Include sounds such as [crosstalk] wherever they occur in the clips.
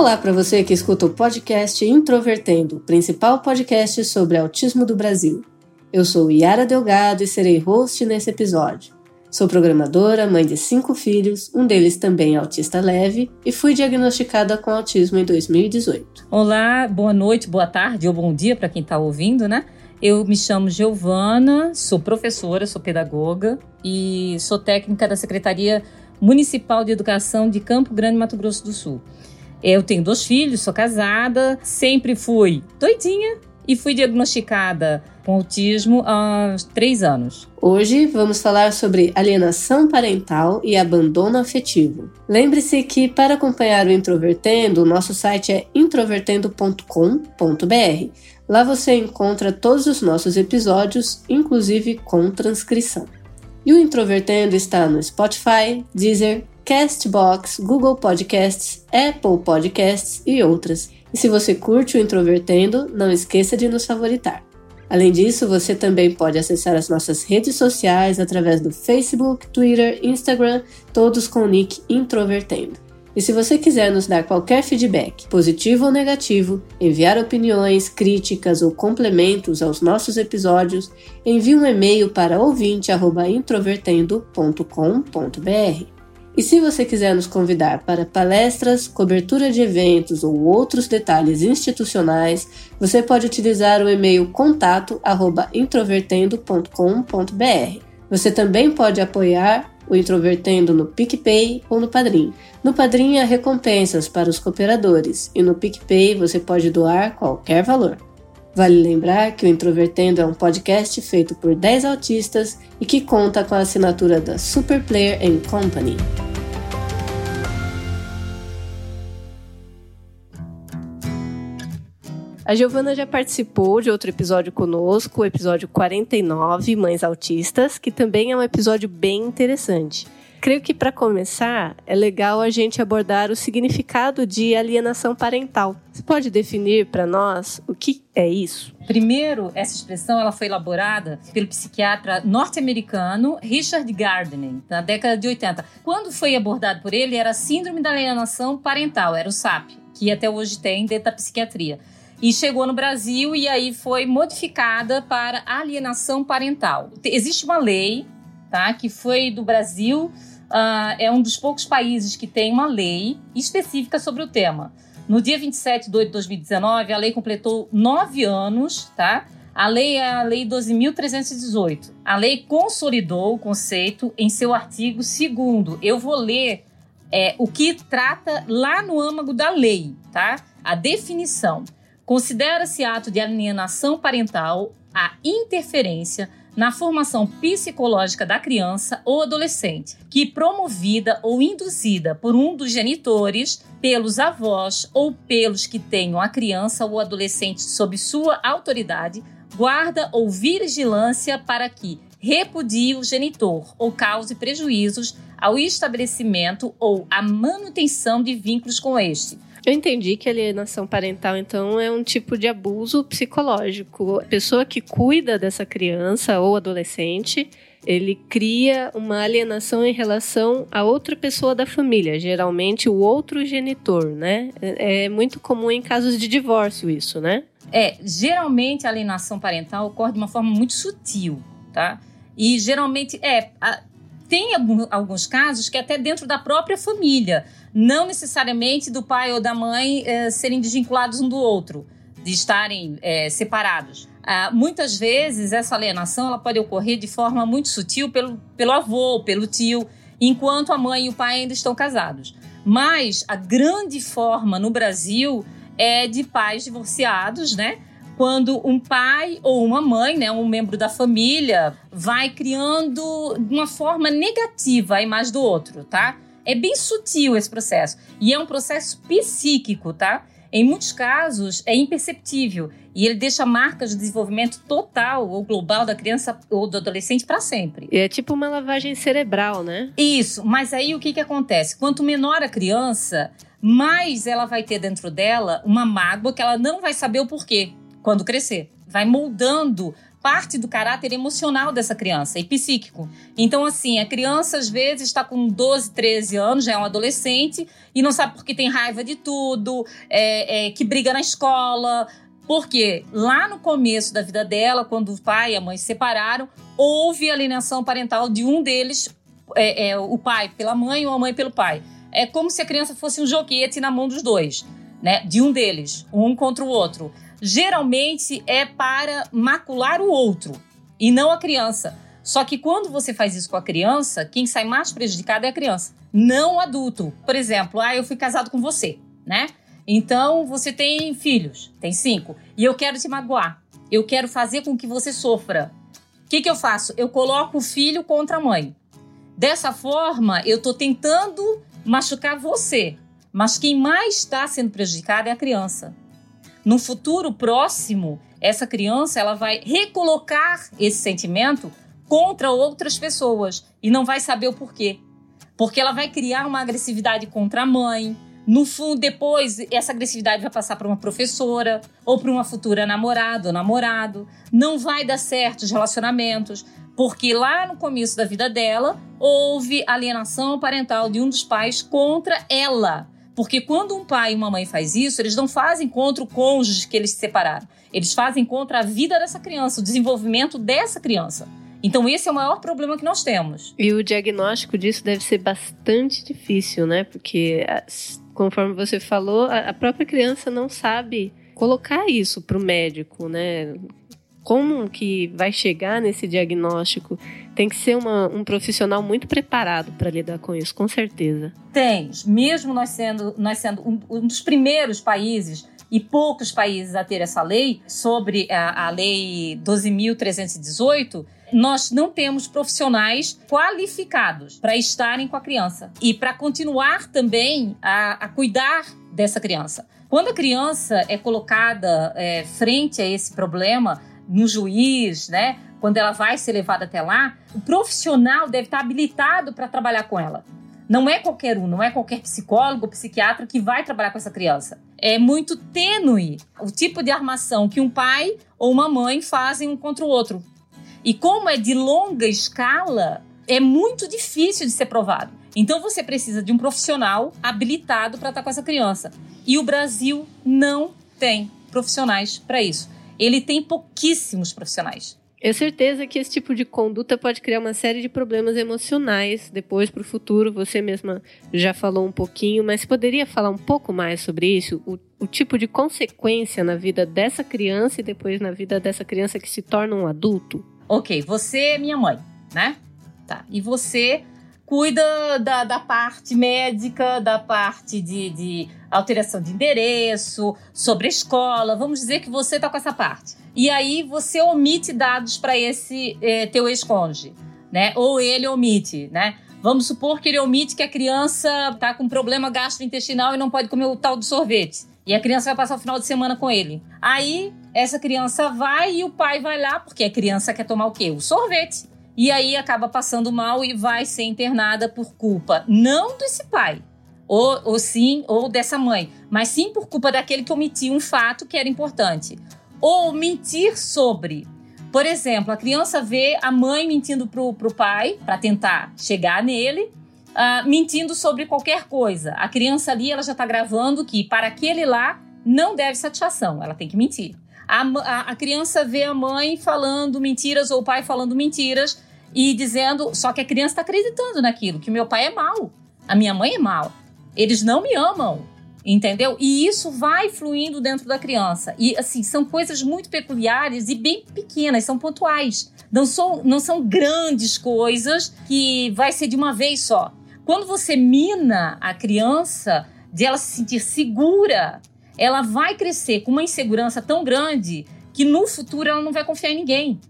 Olá para você que escuta o podcast Introvertendo, o principal podcast sobre autismo do Brasil. Eu sou Yara Delgado e serei host nesse episódio. Sou programadora, mãe de cinco filhos, um deles também autista leve, e fui diagnosticada com autismo em 2018. Olá, boa noite, boa tarde ou bom dia para quem está ouvindo, né? Eu me chamo Giovana, sou professora, sou pedagoga e sou técnica da Secretaria Municipal de Educação de Campo Grande, Mato Grosso do Sul. Eu tenho dois filhos, sou casada, sempre fui doidinha e fui diagnosticada com autismo há três anos. Hoje vamos falar sobre alienação parental e abandono afetivo. Lembre-se que para acompanhar o Introvertendo, nosso site é introvertendo.com.br. Lá você encontra todos os nossos episódios, inclusive com transcrição. E o Introvertendo está no Spotify, Deezer, Castbox, Google Podcasts, Apple Podcasts e outras. E se você curte o Introvertendo, não esqueça de nos favoritar. Além disso, você também pode acessar as nossas redes sociais através do Facebook, Twitter, Instagram, todos com o nick Introvertendo. E se você quiser nos dar qualquer feedback, positivo ou negativo, enviar opiniões, críticas ou complementos aos nossos episódios, envie um e-mail para ouvinte@introvertendo.com.br. E se você quiser nos convidar para palestras, cobertura de eventos ou outros detalhes institucionais, você pode utilizar o e-mail contato@introvertendo.com.br. Você também pode apoiar o Introvertendo no PicPay ou no Padrim. No Padrim há recompensas para os cooperadores e no PicPay você pode doar qualquer valor. Vale lembrar que o Introvertendo é um podcast feito por 10 autistas e que conta com a assinatura da Super Player Company. A Giovana já participou de outro episódio conosco, o episódio 49, Mães Autistas, que também é um episódio bem interessante. Creio que para começar é legal a gente abordar o significado de alienação parental. Você pode definir para nós o que é isso? Primeiro, essa expressão ela foi elaborada pelo psiquiatra norte-americano Richard Gardner na década de 80. Quando foi abordado por ele era a síndrome da alienação parental, era o SAP, que até hoje tem dentro da psiquiatria. E chegou no Brasil e aí foi modificada para alienação parental. Existe uma lei, tá, que foi do Brasil uh, é um dos poucos países que tem uma lei específica sobre o tema. No dia 27 de 8 de 2019, a lei completou nove anos, tá? A lei é a Lei 12.318. A lei consolidou o conceito em seu artigo 2. Eu vou ler é, o que trata lá no âmago da lei, tá? A definição. Considera-se ato de alienação parental a interferência na formação psicológica da criança ou adolescente, que promovida ou induzida por um dos genitores, pelos avós ou pelos que tenham a criança ou adolescente sob sua autoridade, guarda ou vigilância para que repudie o genitor ou cause prejuízos ao estabelecimento ou à manutenção de vínculos com este eu entendi que alienação parental, então, é um tipo de abuso psicológico. A pessoa que cuida dessa criança ou adolescente, ele cria uma alienação em relação a outra pessoa da família, geralmente o outro genitor, né? É, é muito comum em casos de divórcio isso, né? É, geralmente a alienação parental ocorre de uma forma muito sutil, tá? E geralmente, é, tem alguns casos que é até dentro da própria família não necessariamente do pai ou da mãe é, serem desvinculados um do outro, de estarem é, separados. Ah, muitas vezes essa alienação ela pode ocorrer de forma muito sutil pelo, pelo avô, pelo tio, enquanto a mãe e o pai ainda estão casados. Mas a grande forma no Brasil é de pais divorciados, né? Quando um pai ou uma mãe, né, um membro da família, vai criando de uma forma negativa a imagem do outro, tá? É bem sutil esse processo. E é um processo psíquico, tá? Em muitos casos, é imperceptível e ele deixa marcas de desenvolvimento total ou global da criança ou do adolescente para sempre. É tipo uma lavagem cerebral, né? Isso, mas aí o que, que acontece? Quanto menor a criança, mais ela vai ter dentro dela uma mágoa que ela não vai saber o porquê quando crescer. Vai moldando parte do caráter emocional dessa criança e psíquico. Então, assim, a criança às vezes está com 12, 13 anos, já é um adolescente, e não sabe por que tem raiva de tudo, é, é, que briga na escola. Porque lá no começo da vida dela, quando o pai e a mãe se separaram, houve alienação parental de um deles, é, é, o pai pela mãe ou a mãe pelo pai. É como se a criança fosse um joguete na mão dos dois, né? De um deles, um contra o outro geralmente é para macular o outro e não a criança. Só que quando você faz isso com a criança, quem sai mais prejudicado é a criança, não o adulto. Por exemplo, ah, eu fui casado com você, né? Então você tem filhos, tem cinco, e eu quero te magoar. Eu quero fazer com que você sofra. O que, que eu faço? Eu coloco o filho contra a mãe. Dessa forma, eu estou tentando machucar você. Mas quem mais está sendo prejudicado é a criança. No futuro próximo, essa criança ela vai recolocar esse sentimento contra outras pessoas e não vai saber o porquê. Porque ela vai criar uma agressividade contra a mãe. No fundo, depois, essa agressividade vai passar para uma professora ou para uma futura namorada ou namorado. Não vai dar certo os relacionamentos, porque lá no começo da vida dela houve alienação parental de um dos pais contra ela. Porque quando um pai e uma mãe faz isso, eles não fazem contra o cônjuge que eles se separaram. Eles fazem contra a vida dessa criança, o desenvolvimento dessa criança. Então, esse é o maior problema que nós temos. E o diagnóstico disso deve ser bastante difícil, né? Porque, conforme você falou, a própria criança não sabe colocar isso para o médico, né? Como que vai chegar nesse diagnóstico, tem que ser uma, um profissional muito preparado para lidar com isso, com certeza. Tem, mesmo nós sendo, nós sendo um, um dos primeiros países e poucos países a ter essa lei, sobre a, a lei 12.318, nós não temos profissionais qualificados para estarem com a criança e para continuar também a, a, cuidar dessa criança. Quando a criança é colocada é, frente a esse problema, no juiz, né? Quando ela vai ser levada até lá, o profissional deve estar habilitado para trabalhar com ela. Não é qualquer um, não é qualquer psicólogo ou psiquiatra que vai trabalhar com essa criança. É muito tênue o tipo de armação que um pai ou uma mãe fazem um contra o outro. E como é de longa escala, é muito difícil de ser provado. Então você precisa de um profissional habilitado para estar com essa criança. E o Brasil não tem profissionais para isso ele tem pouquíssimos profissionais. É certeza que esse tipo de conduta pode criar uma série de problemas emocionais depois para o futuro. Você mesma já falou um pouquinho, mas poderia falar um pouco mais sobre isso? O, o, tipo de consequência na vida dessa criança e depois na vida dessa criança que se torna um adulto? Ok, você é minha mãe, né? Tá. E você cuida da, da parte médica, da parte de, de alteração de endereço, sobre a escola. Vamos dizer que você está com essa parte. E aí você omite dados para esse é, teu ex-cônjuge, né? Ou ele omite, né? Vamos supor que ele omite que a criança está com problema gastrointestinal e não pode comer o tal do sorvete. E a criança vai passar o final de semana com ele. Aí, essa criança vai e o pai vai lá, porque a criança quer tomar o quê? O sorvete e aí acaba passando mal e vai ser internada por culpa não desse pai, ou, ou sim, ou dessa mãe, mas sim por culpa daquele que omitiu um fato que era importante. Ou mentir sobre. Por exemplo, a criança vê a mãe mentindo pro, pro pai para tentar chegar nele, uh, mentindo sobre qualquer coisa. A criança ali ela já está gravando que para aquele lá não deve satisfação, ela tem que mentir. A, a, a, criança vê a mãe falando mentiras ou o pai falando mentiras e dizendo. Só que a criança está acreditando naquilo, que meu pai é mau, a minha mãe é mau, eles não me amam, entendeu? E isso vai fluindo dentro da criança. E assim, são coisas muito peculiares e bem pequenas, são pontuais. Não são, não são grandes coisas que vai ser de uma vez só. Quando você mina a criança de ela se sentir segura, ela vai crescer com uma insegurança tão grande que no futuro ela não vai confiar em ninguém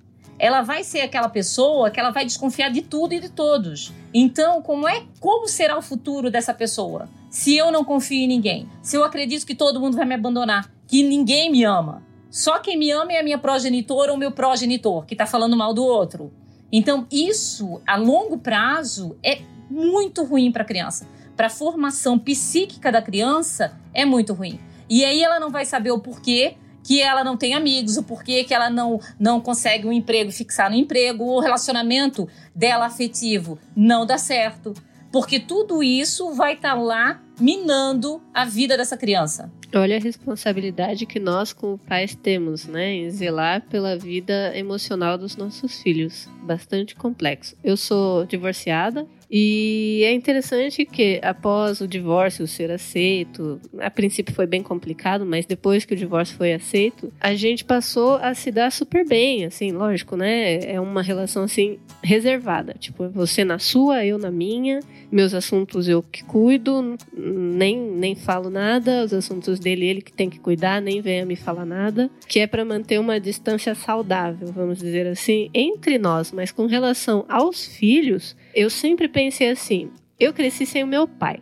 ela vai ser aquela pessoa que ela vai desconfiar de tudo e de todos. Então, como é como será o futuro dessa pessoa? Se eu não confio em ninguém, se eu acredito que todo mundo vai me abandonar, que ninguém me ama, só quem me ama é a minha progenitora ou meu progenitor, que está falando mal do outro. Então, isso a longo prazo é muito ruim para a criança. Para a formação psíquica da criança é muito ruim. E aí ela não vai saber o porquê que ela não tem amigos, o porquê que ela não, não consegue um emprego, fixar no emprego, o relacionamento dela afetivo não dá certo. Porque tudo isso vai estar tá lá minando a vida dessa criança. Olha a responsabilidade que nós, como pais, temos, né? Em zelar pela vida emocional dos nossos filhos. Bastante complexo. Eu sou divorciada, e é interessante que após o divórcio ser aceito, a princípio foi bem complicado, mas depois que o divórcio foi aceito, a gente passou a se dar super bem, assim, lógico, né? É uma relação assim reservada, tipo, você na sua, eu na minha, meus assuntos eu que cuido, nem nem falo nada, os assuntos dele ele que tem que cuidar, nem venha me falar nada, que é para manter uma distância saudável, vamos dizer assim, entre nós, mas com relação aos filhos, eu sempre pensei assim: eu cresci sem o meu pai.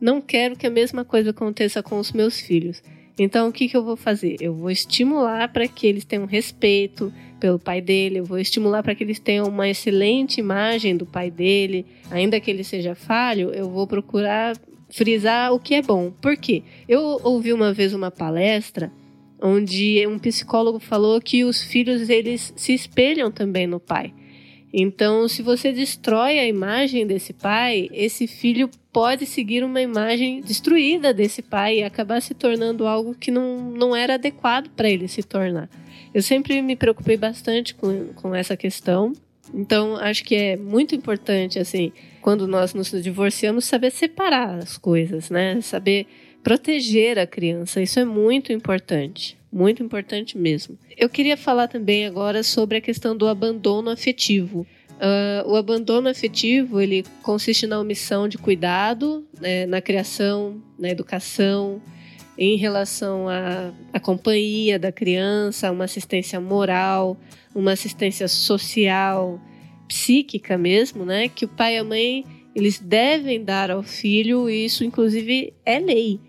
Não quero que a mesma coisa aconteça com os meus filhos. Então, o que, que eu vou fazer? Eu vou estimular para que eles tenham respeito pelo pai dele, eu vou estimular para que eles tenham uma excelente imagem do pai dele, ainda que ele seja falho, eu vou procurar frisar o que é bom. Por quê? Eu ouvi uma vez uma palestra onde um psicólogo falou que os filhos eles se espelham também no pai. Então, se você destrói a imagem desse pai, esse filho pode seguir uma imagem destruída desse pai e acabar se tornando algo que não, não era adequado para ele se tornar. Eu sempre me preocupei bastante com, com essa questão. Então, acho que é muito importante, assim, quando nós nos divorciamos, saber separar as coisas, né? Saber proteger a criança. Isso é muito importante. Muito importante mesmo. Eu queria falar também agora sobre a questão do abandono afetivo. Uh, o abandono afetivo ele consiste na omissão de cuidado né, na criação, na educação, em relação à, à companhia da criança, uma assistência moral, uma assistência social, psíquica mesmo, né? Que o pai e a mãe eles devem dar ao filho e isso inclusive é lei.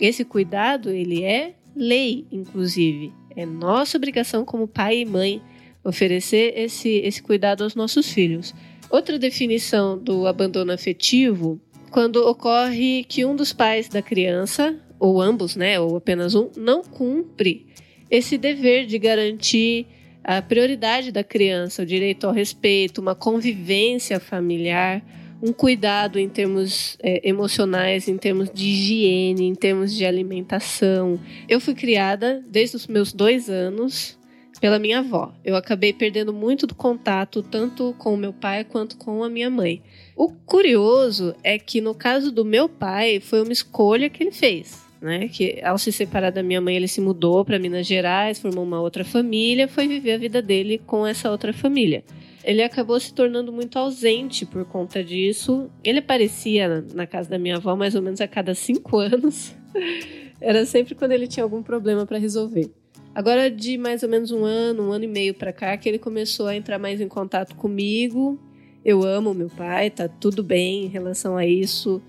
Esse cuidado ele é lei, inclusive. É nossa obrigação como pai e mãe oferecer esse, esse cuidado aos nossos filhos. Outra definição do abandono afetivo, quando ocorre que um dos pais da criança, ou ambos, né, ou apenas um, não cumpre esse dever de garantir a prioridade da criança, o direito ao respeito, uma convivência familiar, um cuidado em termos é, emocionais, em termos de higiene, em termos de alimentação. Eu fui criada desde os meus dois anos pela minha avó. Eu acabei perdendo muito do contato tanto com o meu pai quanto com a minha mãe. O curioso é que no caso do meu pai foi uma escolha que ele fez. Né, que ao se separar da minha mãe, ele se mudou para Minas Gerais, formou uma outra família, foi viver a vida dele com essa outra família ele acabou se tornando muito ausente por conta disso. Ele aparecia na casa da minha avó mais ou menos a cada cinco anos. [laughs] Era sempre quando ele tinha algum problema para resolver. Agora, de mais ou menos um ano, um ano e meio para cá, que ele começou a entrar mais em contato comigo. Eu amo meu pai, tá tudo bem em relação a isso.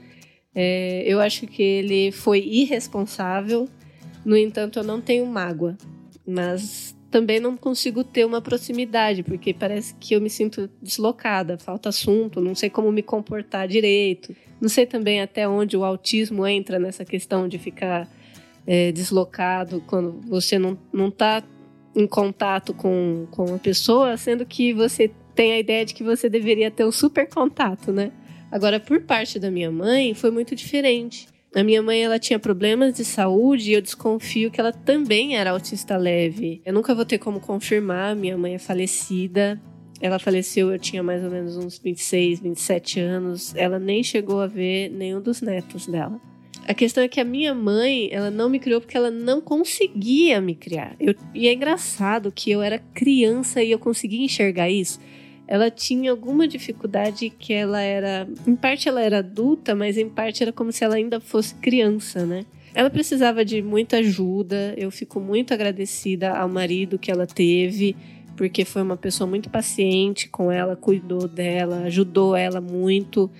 É, eu acho que ele foi irresponsável. No entanto, eu não tenho mágoa. Mas também não consigo ter uma proximidade, porque parece que eu me sinto deslocada, falta assunto, não sei como me comportar direito. Não sei também até onde o autismo entra nessa questão de ficar é, deslocado quando você não, não tá em contato com, com a pessoa, sendo que você tem a ideia de que você deveria ter um super contato, né? Agora, por parte da minha mãe, foi muito diferente. A minha mãe ela tinha problemas de saúde e eu desconfio que ela também era autista leve. Eu nunca vou ter como confirmar, minha mãe é falecida. Ela faleceu, eu tinha mais ou menos uns 26, 27 anos. Ela nem chegou a ver nenhum dos netos dela. A questão é que a minha mãe, ela não me criou porque ela não conseguia me criar. Eu, e é engraçado que eu era criança e eu conseguia enxergar isso ela tinha alguma dificuldade que ela era. Em parte ela era adulta, mas em parte era como se ela ainda fosse criança, né? Ela precisava de muita ajuda. Eu fico muito agradecida ao marido que ela teve, porque foi uma pessoa muito paciente com ela, cuidou dela, ajudou ela muito.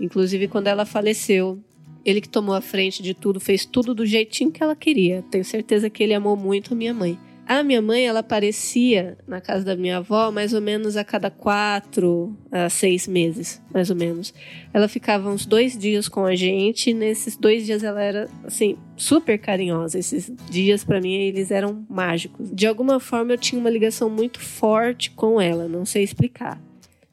Inclusive, quando ela faleceu, ele que tomou a frente de tudo, fez tudo do jeitinho que ela queria. Tenho certeza que ele amou muito a minha mãe. A minha mãe, ela aparecia na casa da minha avó mais ou menos a cada quatro a seis meses, mais ou menos. Ela ficava uns dois dias com a gente. E nesses dois dias ela era, assim, super carinhosa. Esses dias, para mim, eles eram mágicos. De alguma forma, eu tinha uma ligação muito forte com ela, não sei explicar.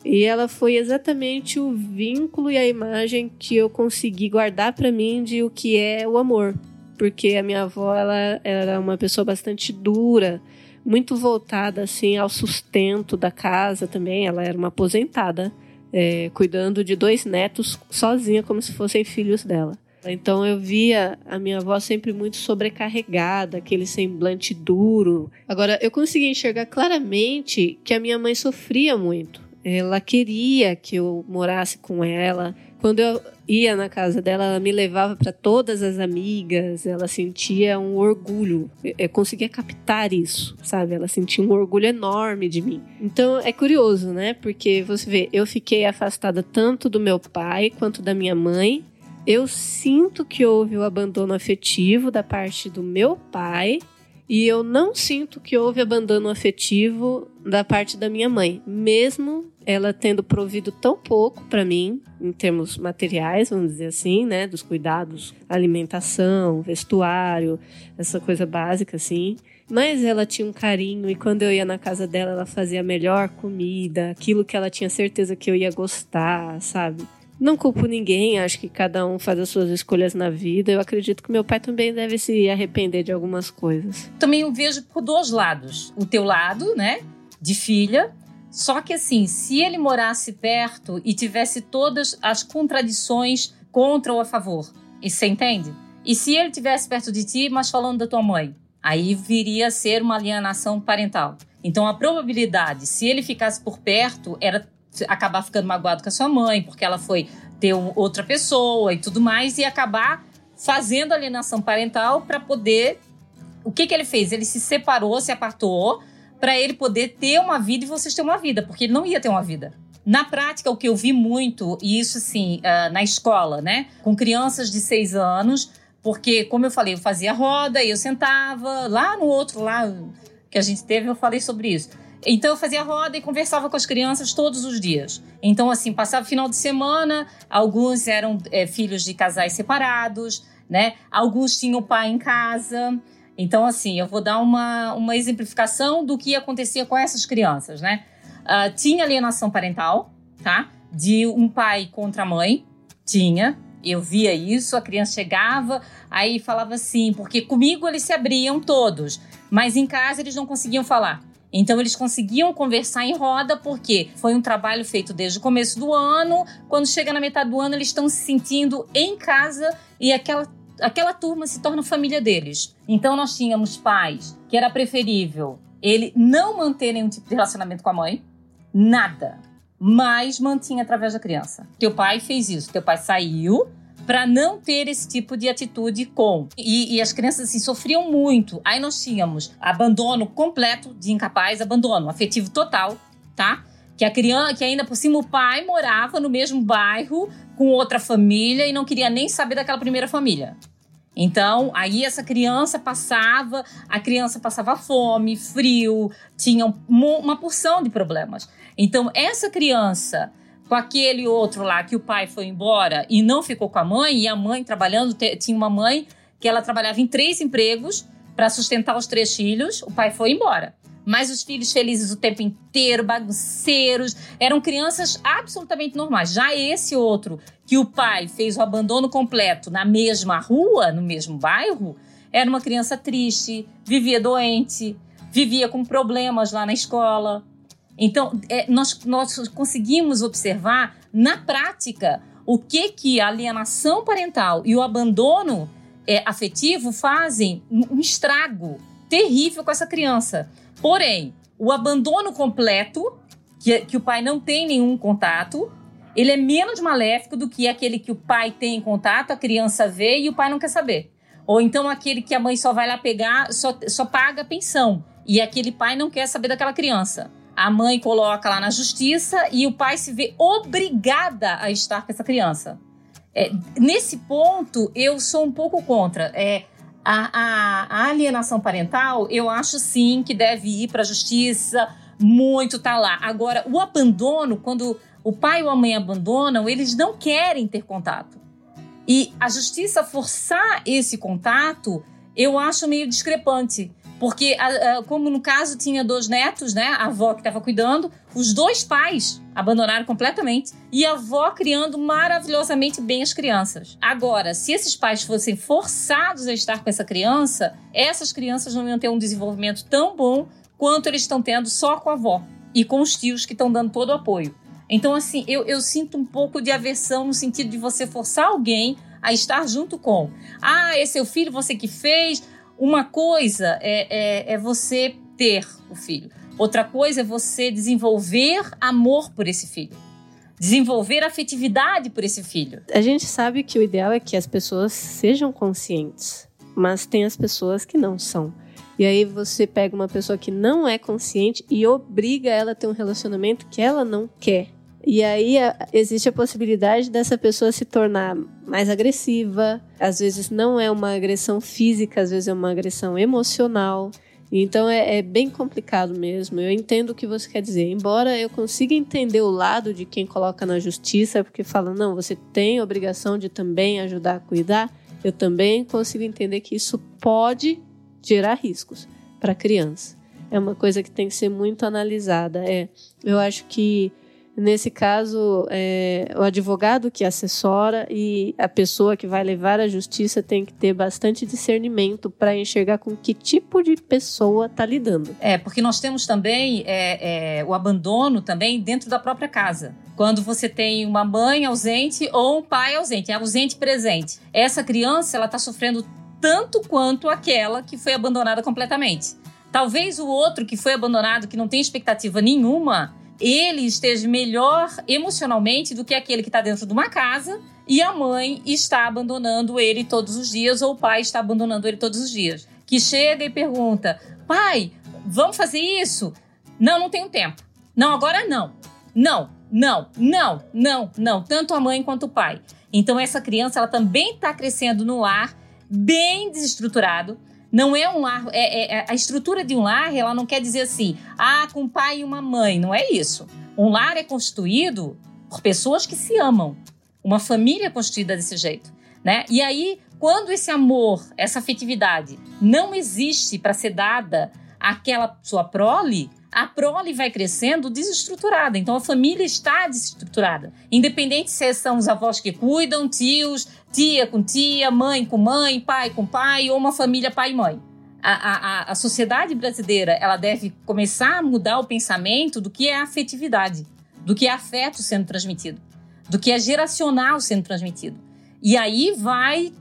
E ela foi exatamente o vínculo e a imagem que eu consegui guardar para mim de o que é o amor porque a minha avó ela era uma pessoa bastante dura, muito voltada assim ao sustento da casa também. Ela era uma aposentada, é, cuidando de dois netos sozinha, como se fossem filhos dela. Então eu via a minha avó sempre muito sobrecarregada, aquele semblante duro. Agora eu consegui enxergar claramente que a minha mãe sofria muito. Ela queria que eu morasse com ela, quando eu ia na casa dela, ela me levava para todas as amigas, ela sentia um orgulho. Eu conseguia captar isso, sabe? Ela sentia um orgulho enorme de mim. Então é curioso, né? Porque você vê, eu fiquei afastada tanto do meu pai quanto da minha mãe. Eu sinto que houve o abandono afetivo da parte do meu pai e eu não sinto que houve abandono afetivo da parte da minha mãe, mesmo ela tendo provido tão pouco para mim, em termos materiais, vamos dizer assim, né, dos cuidados, alimentação, vestuário, essa coisa básica assim. Mas ela tinha um carinho e quando eu ia na casa dela, ela fazia a melhor comida, aquilo que ela tinha certeza que eu ia gostar, sabe? Não culpo ninguém, acho que cada um faz as suas escolhas na vida. Eu acredito que meu pai também deve se arrepender de algumas coisas. Também eu vejo por dois lados. O teu lado, né, de filha, só que assim, se ele morasse perto e tivesse todas as contradições contra ou a favor, e você entende? E se ele tivesse perto de ti, mas falando da tua mãe, aí viria a ser uma alienação parental. Então a probabilidade, se ele ficasse por perto, era acabar ficando magoado com a sua mãe, porque ela foi ter outra pessoa e tudo mais, e acabar fazendo alienação parental para poder. O que, que ele fez? Ele se separou, se apartou, para ele poder ter uma vida e vocês ter uma vida, porque ele não ia ter uma vida. Na prática, o que eu vi muito, e isso assim, uh, na escola, né? Com crianças de seis anos, porque, como eu falei, eu fazia roda e eu sentava lá no outro lá que a gente teve, eu falei sobre isso então eu fazia roda e conversava com as crianças todos os dias. Então, assim, passava final de semana, alguns eram é, filhos de casais separados, né? Alguns tinham pai em casa. Então, assim, eu vou dar uma, uma exemplificação do que acontecia com essas crianças, né? Uh, tinha alienação parental, tá? De um pai contra a mãe, tinha. Eu via isso, a criança chegava, aí falava assim, porque comigo eles se abriam todos, mas em casa eles não conseguiam falar. Então eles conseguiam conversar em roda porque foi um trabalho feito desde o começo do ano. Quando chega na metade do ano, eles estão se sentindo em casa e aquela aquela turma se torna família deles. Então nós tínhamos pais que era preferível ele não manter nenhum tipo de relacionamento com a mãe, nada, mas mantinha através da criança. Teu pai fez isso, teu pai saiu, para não ter esse tipo de atitude com. E, e, as crianças assim, sofriam muito. Aí nós tínhamos abandono completo de incapaz, abandono afetivo total, tá? Que a criança, que ainda por cima o pai morava no mesmo bairro com outra família e não queria nem saber daquela primeira família. Então, aí essa criança passava, a criança passava fome, frio, tinha uma porção de problemas. Então, essa criança com aquele outro lá que o pai foi embora e não ficou com a mãe, e a mãe trabalhando, tinha uma mãe que ela trabalhava em três empregos para sustentar os três filhos, o pai foi embora. Mas os filhos felizes o tempo inteiro, bagunceiros, eram crianças absolutamente normais. Já esse outro, que o pai fez o abandono completo na mesma rua, no mesmo bairro, era uma criança triste, vivia doente, vivia com problemas lá na escola, então, é, nós, nós conseguimos observar na prática o que, que a alienação parental e o abandono é, afetivo fazem um estrago terrível com essa criança. Porém, o abandono completo, que, que o pai não tem nenhum contato, ele é menos maléfico do que aquele que o pai tem contato, a criança vê e o pai não quer saber. Ou então aquele que a mãe só vai lá pegar, só, só paga a pensão e aquele pai não quer saber daquela criança. A mãe coloca lá na justiça e o pai se vê obrigada a estar com essa criança. É, nesse ponto, eu sou um pouco contra. É, a, a, a, alienação parental, eu acho sim que deve ir para a justiça, muito tá lá. Agora, o abandono, quando o pai ou a mãe abandonam, eles não querem ter contato. E a justiça forçar esse contato, eu acho meio discrepante. Porque, como no caso tinha dois netos, né? A avó que estava cuidando, os dois pais abandonaram completamente e a avó criando maravilhosamente bem as crianças. Agora, se esses pais fossem forçados a estar com essa criança, essas crianças não iam ter um desenvolvimento tão bom quanto eles estão tendo só com a avó e com os tios que estão dando todo o apoio. Então, assim, eu, eu sinto um pouco de aversão no sentido de você forçar alguém a estar junto com. Ah, esse é o filho, você que fez. Uma coisa é, é, é você ter o filho. Outra coisa é você desenvolver amor por esse filho. Desenvolver afetividade por esse filho. A gente sabe que o ideal é que as pessoas sejam conscientes, mas tem as pessoas que não são. E aí você pega uma pessoa que não é consciente e obriga ela a ter um relacionamento que ela não quer. E aí existe a possibilidade dessa pessoa se tornar mais agressiva. Às vezes não é uma agressão física, às vezes é uma agressão emocional. Então é, é, bem complicado mesmo. Eu entendo o que você quer dizer. Embora eu consiga entender o lado de quem coloca na justiça, porque fala, não, você tem a obrigação de também ajudar a cuidar, eu também consigo entender que isso pode gerar riscos para a criança. É uma coisa que tem que ser muito analisada. É, eu acho que Nesse caso, é, o advogado que assessora e a pessoa que vai levar à justiça tem que ter bastante discernimento para enxergar com que tipo de pessoa está lidando. É, porque nós temos também é, é, o abandono também dentro da própria casa. Quando você tem uma mãe ausente ou um pai ausente, é ausente presente. Essa criança ela está sofrendo tanto quanto aquela que foi abandonada completamente. Talvez o outro que foi abandonado, que não tem expectativa nenhuma, ele esteja melhor emocionalmente do que aquele que está dentro de uma casa e a mãe está abandonando ele todos os dias ou o pai está abandonando ele todos os dias. Que chega e pergunta: pai, vamos fazer isso? Não, não tenho tempo. Não, agora não. Não, não, não, não, não. Tanto a mãe quanto o pai. Então essa criança ela também está crescendo no lar bem desestruturado não é um lar. É, é, é, a estrutura de um lar, ela não quer dizer assim, ah, com um pai e uma mãe. Não é isso. Um lar é constituído por pessoas que se amam. Uma família é constituída desse jeito. Né? E aí, quando esse amor, essa afetividade não existe para ser dada àquela sua prole, a prole vai crescendo desestruturada. Então a família está desestruturada. Independente se são os avós que cuidam, tios, tia com tia, mãe com mãe, pai com pai, ou uma família pai e mãe. A, a, a sociedade brasileira ela deve começar a mudar o pensamento do que é afetividade, do que é afeto sendo transmitido, do que é geracional sendo transmitido. E aí vai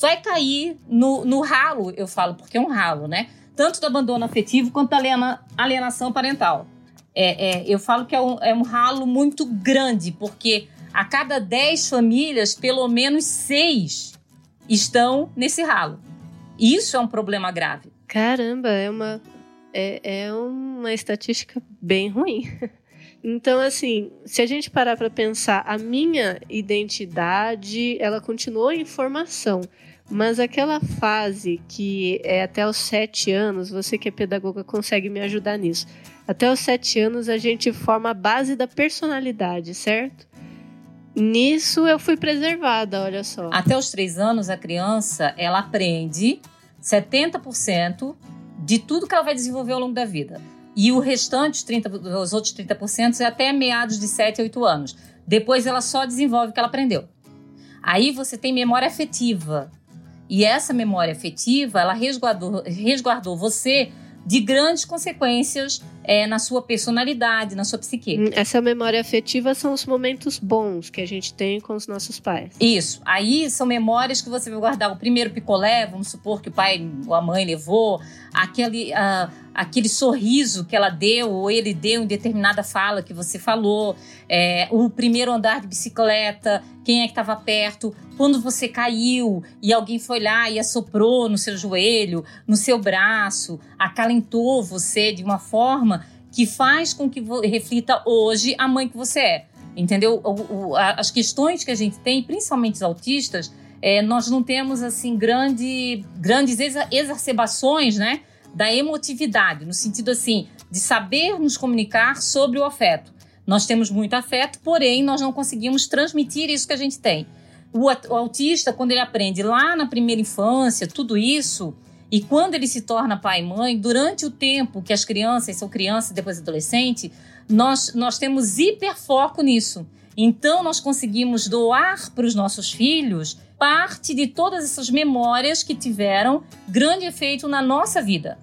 vai cair no, no ralo, eu falo, porque é um ralo, né? Tanto do abandono afetivo quanto da alienação parental. É, é, eu falo que é um, é um ralo muito grande, porque a cada 10 famílias, pelo menos 6 estão nesse ralo. Isso é um problema grave. Caramba, é uma, é, é uma estatística bem ruim. [laughs] Então, assim, se a gente parar para pensar, a minha identidade, ela continuou em formação. Mas aquela fase que é até os sete anos, você que é pedagoga consegue me ajudar nisso. Até os sete anos a gente forma a base da personalidade, certo? Nisso eu fui preservada, olha só. Até os três anos a criança ela aprende 70% de tudo que ela vai desenvolver ao longo da vida. E o restante, os, 30, os outros 30%, é até meados de 7 a 8 anos. Depois ela só desenvolve o que ela aprendeu. Aí você tem memória afetiva, e essa memória afetiva, ela resguardou, resguardou você de grandes consequências é, na sua personalidade, na sua psique. Hum, essa memória afetiva são os momentos bons que a gente tem com os nossos pais. Isso. Aí são memórias que você vai guardar. O primeiro picolé, vamos supor que o pai ou a mãe levou, aquele, uh, aquele sorriso que ela deu ou ele deu em determinada fala que você falou, é, o primeiro andar de bicicleta, quem é que estava perto, quando você caiu e alguém foi lá e assoprou no seu joelho, no seu braço, acalentou você de uma forma que faz com que reflita hoje a mãe que você é. Entendeu? O, o, as questões que a gente tem, principalmente os autistas, é, nós não temos assim grande, grandes exacerbações, né? Da emotividade, no sentido assim, de saber nos comunicar sobre o afeto. Nós temos muito afeto, porém nós não conseguimos transmitir isso que a gente tem. O, o autista, quando ele aprende lá na primeira infância, tudo isso, e quando ele se torna pai e mãe, durante o tempo que as crianças são crianças e depois adolescente, nós, nós temos hiperfoco nisso. Então, nós conseguimos doar para os nossos filhos parte de todas essas memórias que tiveram grande efeito na nossa vida.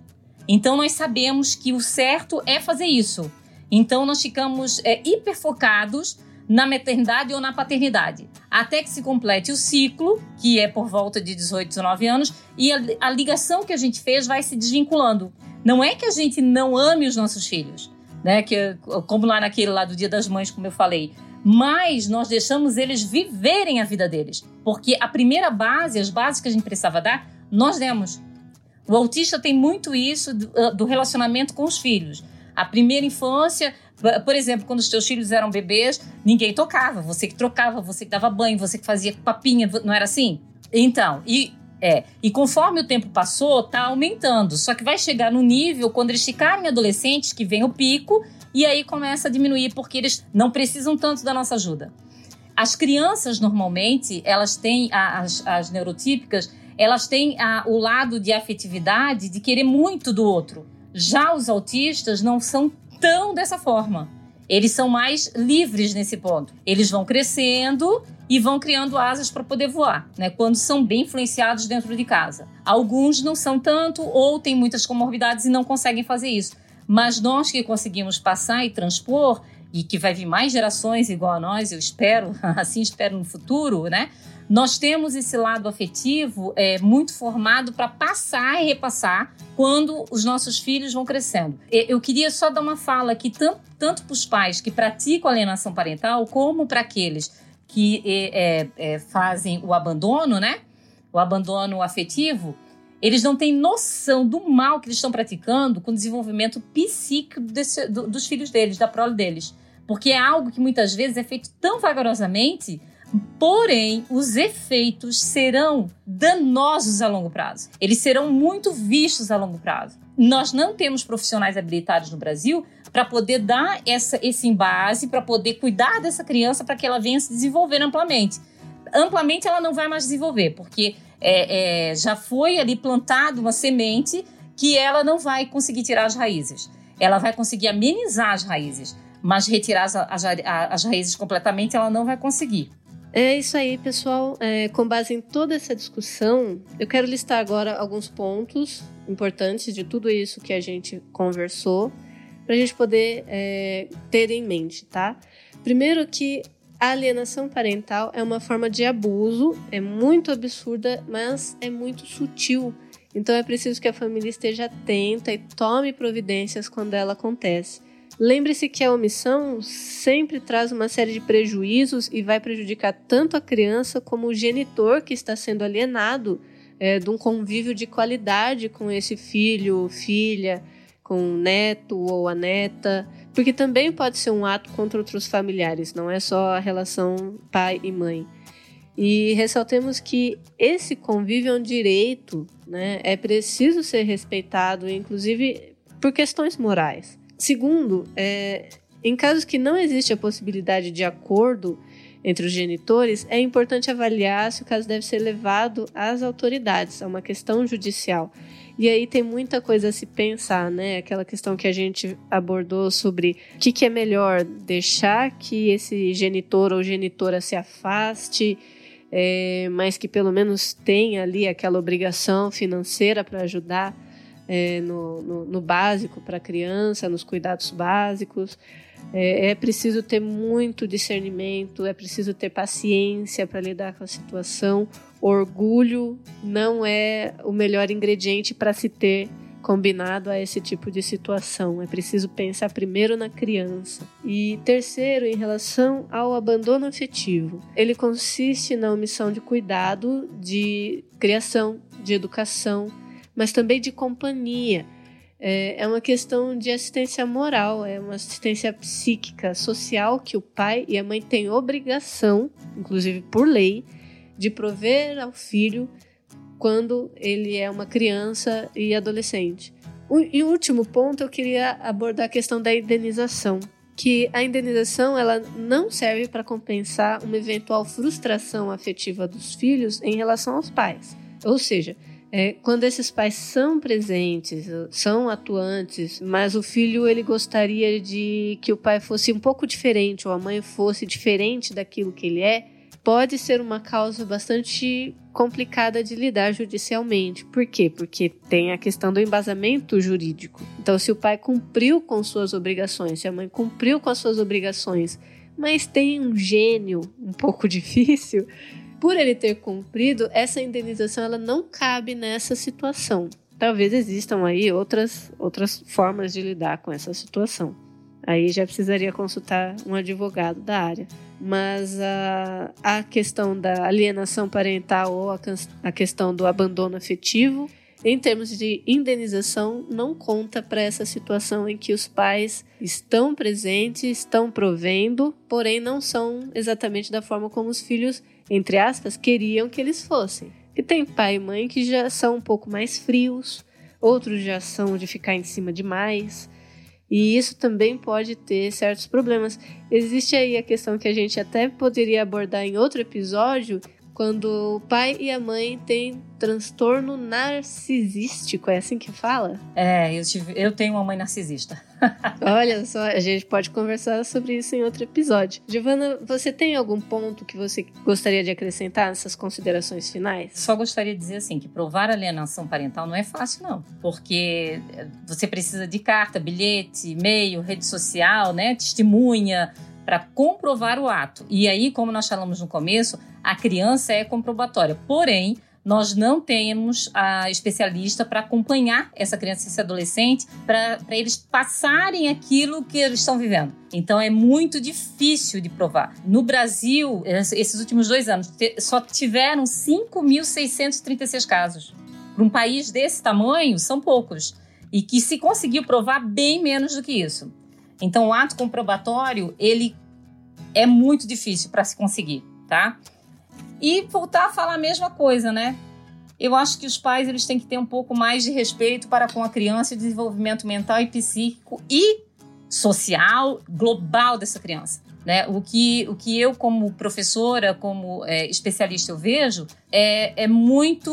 Então, nós sabemos que o certo é fazer isso. Então, nós ficamos é, hiperfocados na maternidade ou na paternidade, até que se complete o ciclo, que é por volta de 18, 19 anos, e a, a ligação que a gente fez vai se desvinculando. Não é que a gente não ame os nossos filhos, né? Que como lá naquele lá do Dia das Mães, como eu falei, mas nós deixamos eles viverem a vida deles, porque a primeira base, as bases que a gente precisava dar, nós demos. O autista tem muito isso do, do relacionamento com os filhos. A primeira infância, por exemplo, quando os teus filhos eram bebês, ninguém tocava, você que trocava, você que dava banho, você que fazia papinha, não era assim? Então, e é, e conforme o tempo passou, tá aumentando. Só que vai chegar no nível quando eles ficarem adolescentes que vem o pico e aí começa a diminuir porque eles não precisam tanto da nossa ajuda. As crianças normalmente, elas têm as, as neurotípicas, elas têm a, o lado de afetividade de querer muito do outro. Já os autistas não são tão dessa forma. Eles são mais livres nesse ponto. Eles vão crescendo e vão criando asas para poder voar, né? Quando são bem influenciados dentro de casa. Alguns não são tanto ou têm muitas comorbidades e não conseguem fazer isso. Mas nós que conseguimos passar e transpor e que vai vir mais gerações igual a nós, eu espero, [laughs] assim espero no futuro, né? Nós temos esse lado afetivo é, muito formado para passar e repassar quando os nossos filhos vão crescendo. Eu queria só dar uma fala aqui, tanto, tanto para os pais que praticam alienação parental, como para aqueles que é, é, é, fazem o abandono, né? O abandono afetivo. Eles não têm noção do mal que eles estão praticando com o desenvolvimento psíquico desse, do, dos filhos deles, da prole deles. Porque é algo que muitas vezes é feito tão vagarosamente Porém, os efeitos serão danosos a longo prazo. Eles serão muito vistos a longo prazo. Nós não temos profissionais habilitados no Brasil para poder dar essa, esse embase, para poder cuidar dessa criança para que ela venha se desenvolver amplamente. Amplamente ela não vai mais desenvolver, porque é, é, já foi ali plantado uma semente que ela não vai conseguir tirar as raízes. Ela vai conseguir amenizar as raízes, mas retirar as, as, as raízes completamente ela não vai conseguir. É isso aí, pessoal. É, com base em toda essa discussão, eu quero listar agora alguns pontos importantes de tudo isso que a gente conversou, para a gente poder é, ter em mente, tá? Primeiro que a alienação parental é uma forma de abuso, é muito absurda, mas é muito sutil. Então é preciso que a família esteja atenta e tome providências quando ela acontece. Lembre-se que a omissão sempre traz uma série de prejuízos e vai prejudicar tanto a criança como o genitor que está sendo alienado é, de um convívio de qualidade com esse filho, filha, com o neto ou a neta, porque também pode ser um ato contra outros familiares, não é só a relação pai e mãe. E ressaltemos que esse convívio é um direito, né? é preciso ser respeitado, inclusive por questões morais. Segundo, é, em casos que não existe a possibilidade de acordo entre os genitores, é importante avaliar se o caso deve ser levado às autoridades, é uma questão judicial. E aí tem muita coisa a se pensar, né? Aquela questão que a gente abordou sobre o que, que é melhor deixar que esse genitor ou genitora se afaste, é, mas que pelo menos tenha ali aquela obrigação financeira para ajudar é, no, no, no, básico para a criança, nos cuidados básicos. É, é, preciso ter muito discernimento, é preciso ter paciência para lidar com a situação. Orgulho não é o melhor ingrediente para se ter combinado a esse tipo de situação. É preciso pensar primeiro na criança. E terceiro, em relação ao abandono afetivo, ele consiste na omissão de cuidado, de criação, de educação, mas também de companhia. É, é uma questão de assistência moral, é uma assistência psíquica, social que o pai e a mãe têm obrigação, inclusive por lei, de prover ao filho quando ele é uma criança e adolescente. E último ponto eu queria abordar a questão da indenização, que a indenização ela não serve para compensar uma eventual frustração afetiva dos filhos em relação aos pais. Ou seja, é, quando esses pais são presentes, são atuantes, mas o filho ele gostaria de que o pai fosse um pouco diferente ou a mãe fosse diferente daquilo que ele é, pode ser uma causa bastante complicada de lidar judicialmente. Por quê? Porque tem a questão do embasamento jurídico. Então, se o pai cumpriu com suas obrigações, se a mãe cumpriu com as suas obrigações, mas tem um gênio um pouco [laughs] difícil, por ele ter cumprido, essa indenização ela não cabe nessa situação. Talvez existam aí outras, outras formas de lidar com essa situação. Aí já precisaria consultar um advogado da área. Mas a, a questão da alienação parental ou a, a questão do abandono afetivo, em termos de indenização, não conta para essa situação em que os pais estão presentes, estão provendo, porém não são exatamente da forma como os filhos, entre aspas, queriam que eles fossem. E tem pai e mãe que já são um pouco mais frios, outros já são de ficar em cima demais. E isso também pode ter certos problemas. Existe aí a questão que a gente até poderia abordar em outro episódio, quando o pai e a mãe têm transtorno narcisístico, é assim que fala? É, eu, tive, eu tenho uma mãe narcisista. [laughs] Olha só, a gente pode conversar sobre isso em outro episódio. Giovana, você tem algum ponto que você gostaria de acrescentar nessas considerações finais? Só gostaria de dizer assim que provar alienação parental não é fácil não, porque você precisa de carta, bilhete, e-mail, rede social, né, testemunha, para comprovar o ato. E aí, como nós falamos no começo, a criança é comprobatória. Porém, nós não temos a especialista para acompanhar essa criança e esse adolescente para eles passarem aquilo que eles estão vivendo. Então é muito difícil de provar. No Brasil, esses últimos dois anos, só tiveram 5.636 casos. Para um país desse tamanho, são poucos. E que se conseguiu provar bem menos do que isso. Então, o ato comprobatório, ele é muito difícil para se conseguir, tá? E voltar a falar a mesma coisa, né? Eu acho que os pais eles têm que ter um pouco mais de respeito para com a criança e desenvolvimento mental e psíquico e social global dessa criança. Né? O, que, o que eu, como professora, como é, especialista, eu vejo é, é muito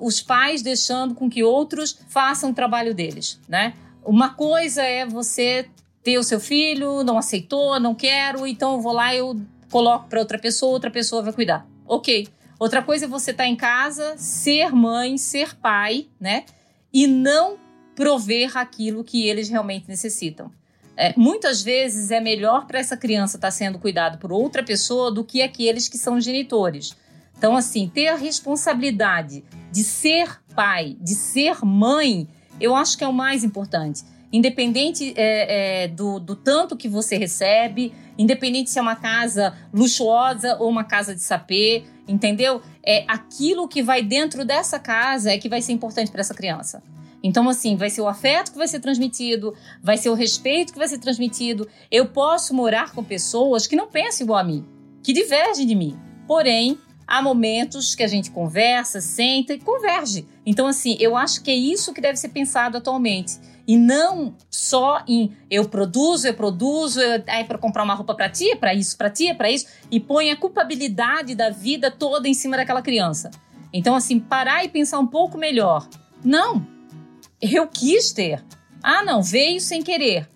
os pais deixando com que outros façam o trabalho deles. Né? Uma coisa é você ter o seu filho, não aceitou, não quero, então eu vou lá eu coloco para outra pessoa, outra pessoa vai cuidar. Ok. Outra coisa é você estar tá em casa, ser mãe, ser pai, né? E não prover aquilo que eles realmente necessitam. É, muitas vezes é melhor para essa criança estar tá sendo cuidado por outra pessoa do que aqueles que são genitores. Então, assim, ter a responsabilidade de ser pai, de ser mãe, eu acho que é o mais importante independente é, é, do, do tanto que você recebe, independente se é uma casa luxuosa ou uma casa de sapê, entendeu? É aquilo que vai dentro dessa casa é que vai ser importante para essa criança. Então, assim, vai ser o afeto que vai ser transmitido, vai ser o respeito que vai ser transmitido. Eu posso morar com pessoas que não pensam igual a mim, que divergem de mim. Porém, há momentos que a gente conversa, senta e converge. Então, assim, eu acho que é isso que deve ser pensado atualmente e não só em eu produzo, eu produzo, eu, é para comprar uma roupa para ti, é para isso, para ti, é para isso, e põe a culpabilidade da vida toda em cima daquela criança. Então, assim, parar e pensar um pouco melhor. Não, eu quis ter. Ah, não, veio sem querer.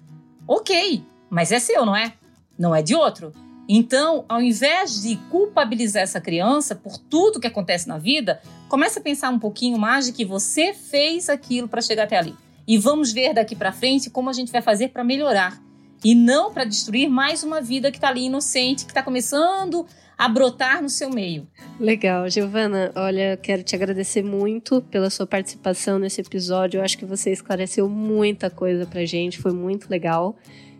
Ok, mas é seu, não é? Não é de outro. Então, ao invés de culpabilizar essa criança por tudo que acontece na vida, comece a pensar um pouquinho mais de que você fez aquilo para chegar até ali. E vamos ver daqui para frente como a gente vai fazer para melhorar e não para destruir mais uma vida que está ali inocente, que está começando a brotar no seu meio. Legal, Giovana. Olha, quero te agradecer muito pela sua participação nesse episódio. Eu acho que você esclareceu muita coisa pra gente, foi muito legal.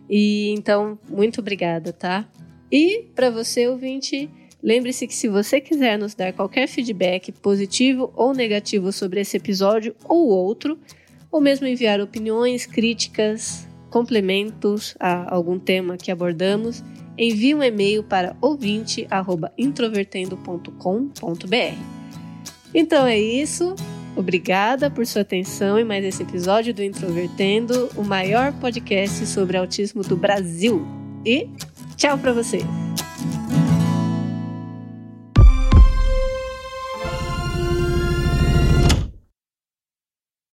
E então, muito obrigada, tá? E para você, ouvinte, lembre-se que se você quiser nos dar qualquer feedback positivo ou negativo sobre esse episódio ou outro, ou mesmo enviar opiniões, críticas, complementos a algum tema que abordamos, envie um e-mail para ouvinte@introvertendo.com.br. Então é isso. Obrigada por sua atenção em mais esse episódio do Introvertendo, o maior podcast sobre autismo do Brasil. E tchau para vocês.